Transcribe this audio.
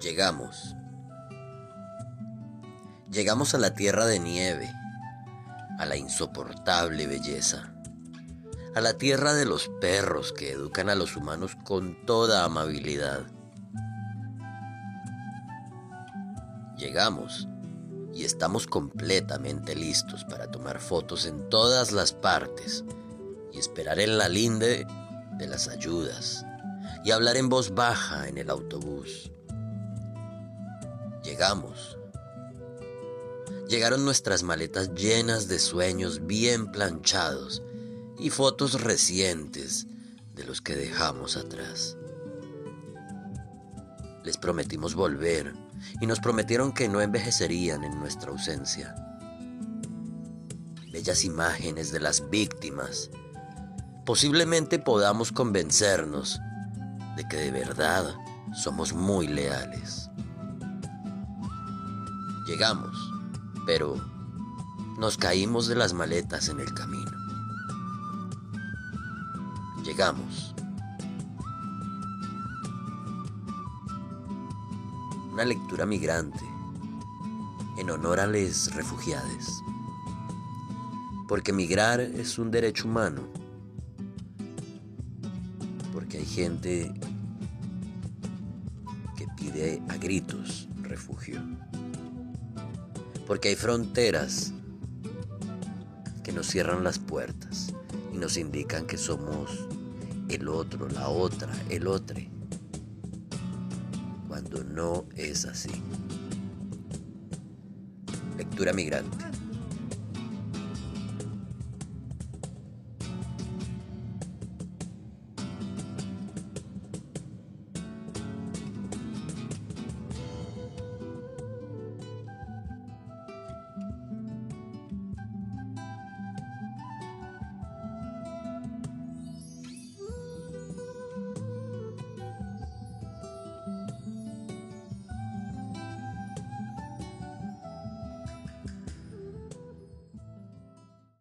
Llegamos. Llegamos a la tierra de nieve, a la insoportable belleza, a la tierra de los perros que educan a los humanos con toda amabilidad. Llegamos y estamos completamente listos para tomar fotos en todas las partes y esperar en la linde de las ayudas y hablar en voz baja en el autobús. Llegamos Llegaron nuestras maletas llenas de sueños bien planchados y fotos recientes de los que dejamos atrás. Les prometimos volver y nos prometieron que no envejecerían en nuestra ausencia. Bellas imágenes de las víctimas. Posiblemente podamos convencernos de que de verdad somos muy leales. Llegamos pero nos caímos de las maletas en el camino. Llegamos. Una lectura migrante en honor a los refugiados. Porque migrar es un derecho humano. Porque hay gente que pide a gritos refugio porque hay fronteras que nos cierran las puertas y nos indican que somos el otro, la otra, el otro, cuando no es así. Lectura migrante.